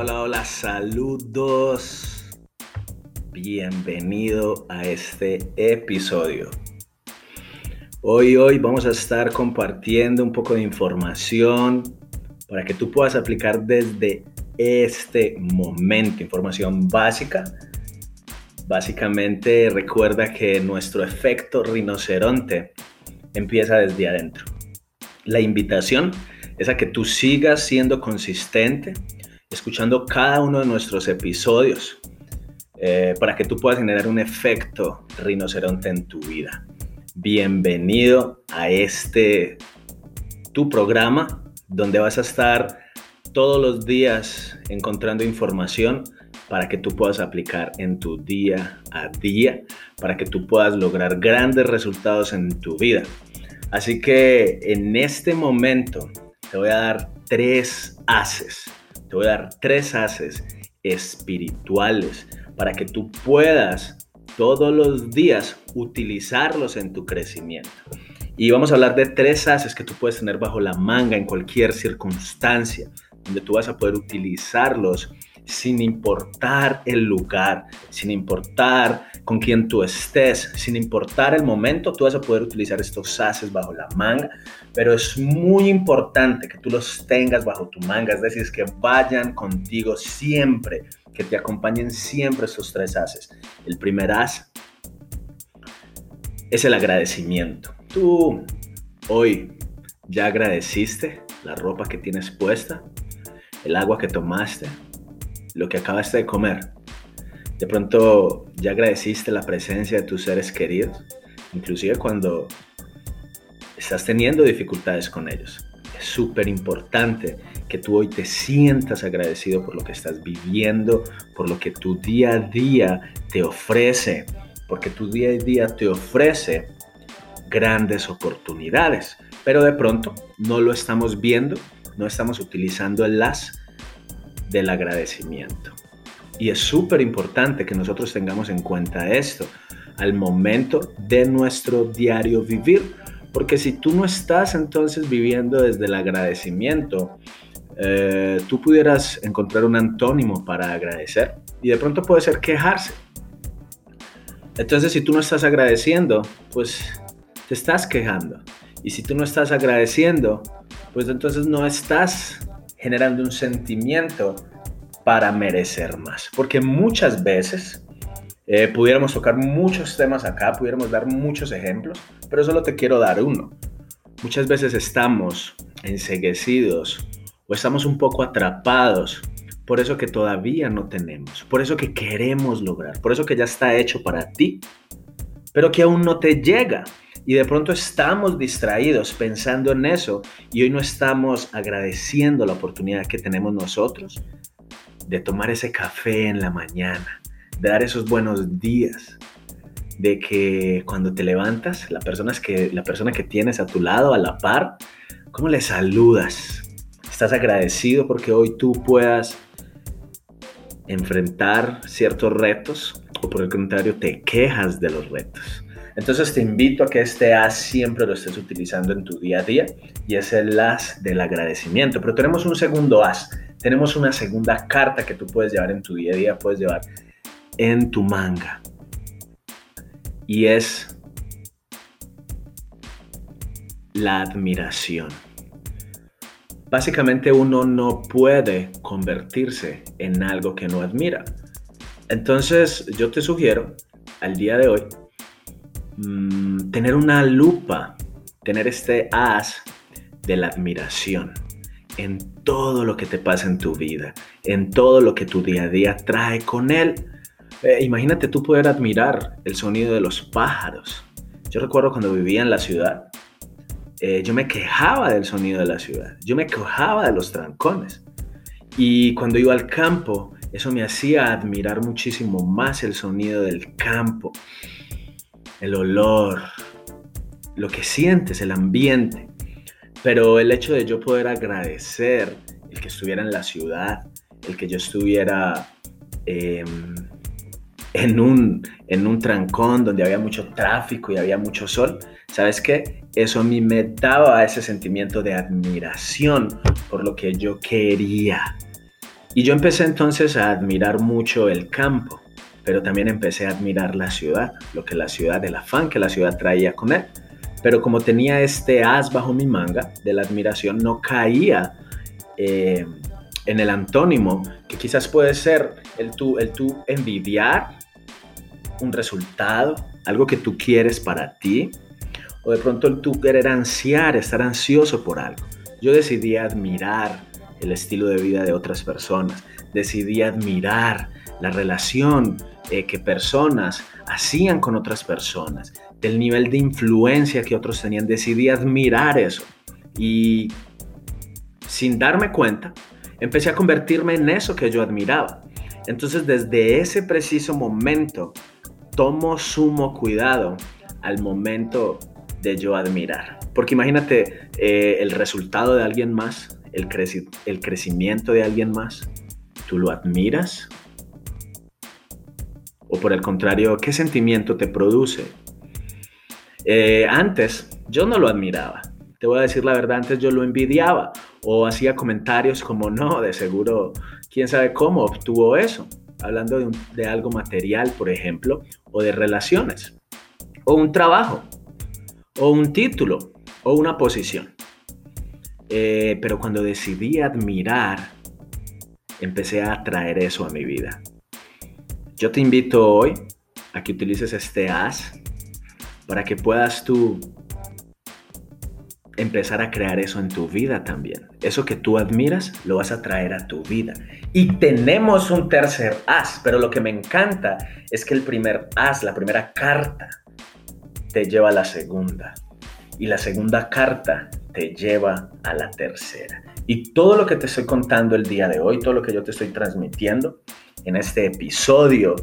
Hola, hola, saludos. Bienvenido a este episodio. Hoy, hoy vamos a estar compartiendo un poco de información para que tú puedas aplicar desde este momento, información básica. Básicamente recuerda que nuestro efecto rinoceronte empieza desde adentro. La invitación es a que tú sigas siendo consistente, escuchando cada uno de nuestros episodios, eh, para que tú puedas generar un efecto rinoceronte en tu vida. Bienvenido a este tu programa donde vas a estar todos los días encontrando información para que tú puedas aplicar en tu día a día, para que tú puedas lograr grandes resultados en tu vida. Así que en este momento te voy a dar tres haces. Te voy a dar tres haces espirituales para que tú puedas todos los días utilizarlos en tu crecimiento. Y vamos a hablar de tres haces que tú puedes tener bajo la manga en cualquier circunstancia, donde tú vas a poder utilizarlos sin importar el lugar, sin importar con quién tú estés, sin importar el momento, tú vas a poder utilizar estos haces bajo la manga, pero es muy importante que tú los tengas bajo tu manga, es decir, que vayan contigo siempre, que te acompañen siempre estos tres haces. El primer as es el agradecimiento. Tú hoy ya agradeciste la ropa que tienes puesta, el agua que tomaste, lo que acabaste de comer. De pronto ya agradeciste la presencia de tus seres queridos, inclusive cuando estás teniendo dificultades con ellos. Es súper importante que tú hoy te sientas agradecido por lo que estás viviendo, por lo que tu día a día te ofrece, porque tu día a día te ofrece grandes oportunidades, pero de pronto no lo estamos viendo, no estamos utilizando el las del agradecimiento. Y es súper importante que nosotros tengamos en cuenta esto al momento de nuestro diario vivir, porque si tú no estás entonces viviendo desde el agradecimiento, eh, tú pudieras encontrar un antónimo para agradecer y de pronto puede ser quejarse. Entonces si tú no estás agradeciendo, pues te estás quejando. Y si tú no estás agradeciendo, pues entonces no estás generando un sentimiento para merecer más. Porque muchas veces eh, pudiéramos tocar muchos temas acá, pudiéramos dar muchos ejemplos, pero solo te quiero dar uno. Muchas veces estamos enseguecidos o estamos un poco atrapados por eso que todavía no tenemos, por eso que queremos lograr, por eso que ya está hecho para ti, pero que aún no te llega. Y de pronto estamos distraídos pensando en eso y hoy no estamos agradeciendo la oportunidad que tenemos nosotros de tomar ese café en la mañana, de dar esos buenos días, de que cuando te levantas, la persona, que, la persona que tienes a tu lado, a la par, ¿cómo le saludas? ¿Estás agradecido porque hoy tú puedas enfrentar ciertos retos o por el contrario te quejas de los retos? Entonces te invito a que este as siempre lo estés utilizando en tu día a día y es el as del agradecimiento. Pero tenemos un segundo as, tenemos una segunda carta que tú puedes llevar en tu día a día, puedes llevar en tu manga. Y es la admiración. Básicamente uno no puede convertirse en algo que no admira. Entonces yo te sugiero al día de hoy Mm, tener una lupa, tener este as de la admiración en todo lo que te pasa en tu vida, en todo lo que tu día a día trae con él. Eh, imagínate tú poder admirar el sonido de los pájaros. Yo recuerdo cuando vivía en la ciudad, eh, yo me quejaba del sonido de la ciudad, yo me quejaba de los trancones. Y cuando iba al campo, eso me hacía admirar muchísimo más el sonido del campo el olor, lo que sientes, el ambiente. Pero el hecho de yo poder agradecer el que estuviera en la ciudad, el que yo estuviera em, en, un, en un trancón donde había mucho tráfico y había mucho sol, ¿sabes qué? Eso a mí me daba ese sentimiento de admiración por lo que yo quería. Y yo empecé entonces a admirar mucho el campo, pero también empecé a admirar la ciudad, lo que la ciudad, el afán que la ciudad traía con él. Pero como tenía este as bajo mi manga de la admiración, no caía eh, en el antónimo, que quizás puede ser el tú, el tú envidiar un resultado, algo que tú quieres para ti, o de pronto el tú querer ansiar, estar ansioso por algo. Yo decidí admirar el estilo de vida de otras personas, decidí admirar la relación eh, que personas hacían con otras personas, del nivel de influencia que otros tenían, decidí admirar eso. Y sin darme cuenta, empecé a convertirme en eso que yo admiraba. Entonces desde ese preciso momento tomo sumo cuidado al momento de yo admirar. Porque imagínate eh, el resultado de alguien más, el, el crecimiento de alguien más, ¿tú lo admiras? O por el contrario, ¿qué sentimiento te produce? Eh, antes yo no lo admiraba. Te voy a decir la verdad, antes yo lo envidiaba o hacía comentarios como, no, de seguro, quién sabe cómo obtuvo eso, hablando de, algo material, por ejemplo, o de relaciones, o un trabajo, o un título, o una posición. Eh, pero cuando decidí admirar, empecé a traer eso a mi vida. Yo te invito hoy a que utilices este as para que puedas tú empezar a crear eso en tu vida también. Eso que tú admiras, lo vas a traer a tu vida. Y tenemos un tercer as, pero lo que me encanta es que el primer as, la primera carta, te lleva a la segunda. Y la segunda carta te lleva a la tercera. Y todo lo que te estoy contando el día de hoy, todo lo que yo te estoy transmitiendo en este episodio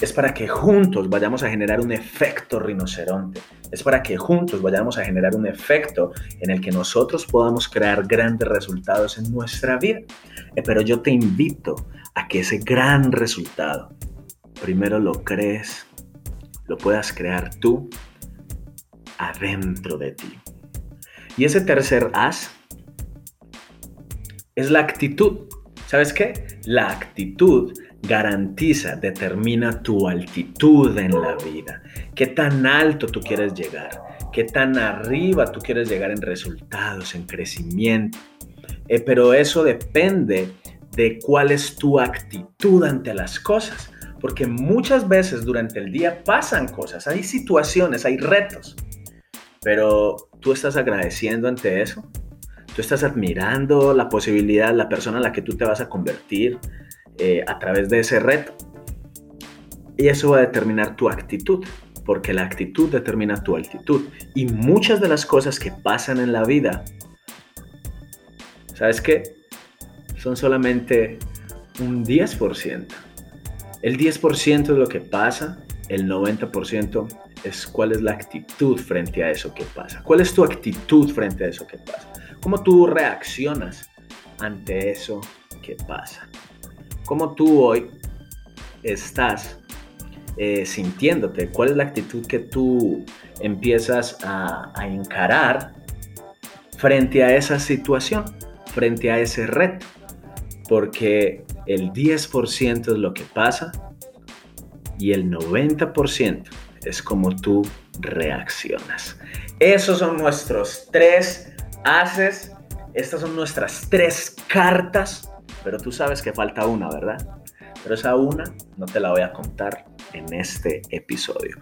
es para que juntos vayamos a generar un efecto rinoceronte. Es para que juntos vayamos a generar un efecto en el que nosotros podamos crear grandes resultados en nuestra vida. Eh, pero yo te invito a que ese gran resultado primero lo crees, lo puedas crear tú adentro de ti. Y ese tercer as es la actitud. ¿Sabes qué? La actitud garantiza, determina tu altitud en la vida. ¿Qué tan alto tú quieres llegar? ¿Qué tan arriba tú quieres llegar en resultados, en crecimiento? Eh, pero eso depende de cuál es tu actitud ante las cosas. Porque muchas veces durante el día pasan cosas, hay situaciones, hay retos. Pero tú estás agradeciendo ante eso. Tú estás admirando la posibilidad, la persona en la que tú te vas a convertir, eh, a través de ese reto. Y eso va a determinar tu actitud, porque la actitud determina tu altitud. Y muchas de las cosas que pasan en la vida, ¿sabes qué? Son solamente un 10%. El 10% es lo que pasa, el 90% es cuál es la actitud frente a eso que pasa. ¿Cuál es tu actitud frente a eso que pasa? ¿Cómo tú reaccionas ante eso que pasa? cómo tú hoy estás eh, sintiéndote, cuál es la actitud que tú empiezas a, a encarar frente a esa situación, frente a ese reto, porque el 10% es lo que pasa y el 90% es como tú reaccionas. Esos son nuestros tres haces, estas son nuestras tres cartas pero tú sabes que falta una, ¿verdad? Pero esa una no te la voy a contar en este episodio.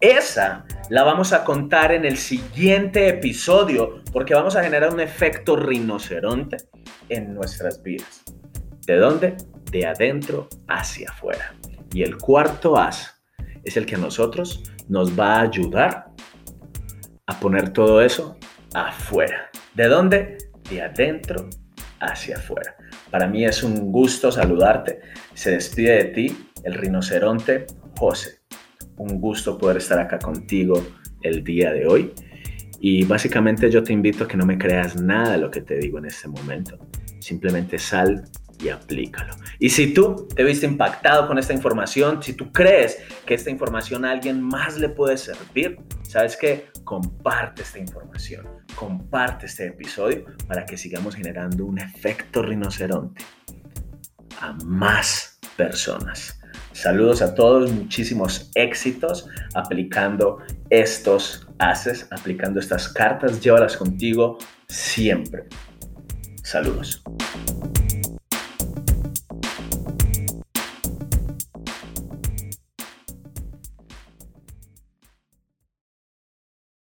Esa la vamos a contar en el siguiente episodio porque vamos a generar un efecto rinoceronte en nuestras vidas. ¿De dónde? De adentro hacia afuera. Y el cuarto as es el que a nosotros nos va a ayudar a poner todo eso afuera. ¿De dónde? De adentro hacia afuera. Para mí es un gusto saludarte. Se despide de ti el rinoceronte José. Un gusto poder estar acá contigo el día de hoy. Y básicamente yo te invito a que no me creas nada de lo que te digo en este momento. Simplemente sal y aplícalo. Y si tú te viste impactado con esta información, si tú crees que esta información a alguien más le puede servir, ¿sabes qué? Comparte esta información, comparte este episodio para que sigamos generando un efecto rinoceronte a más personas. Saludos a todos, muchísimos éxitos aplicando estos haces, aplicando estas cartas, llévalas contigo siempre. Saludos.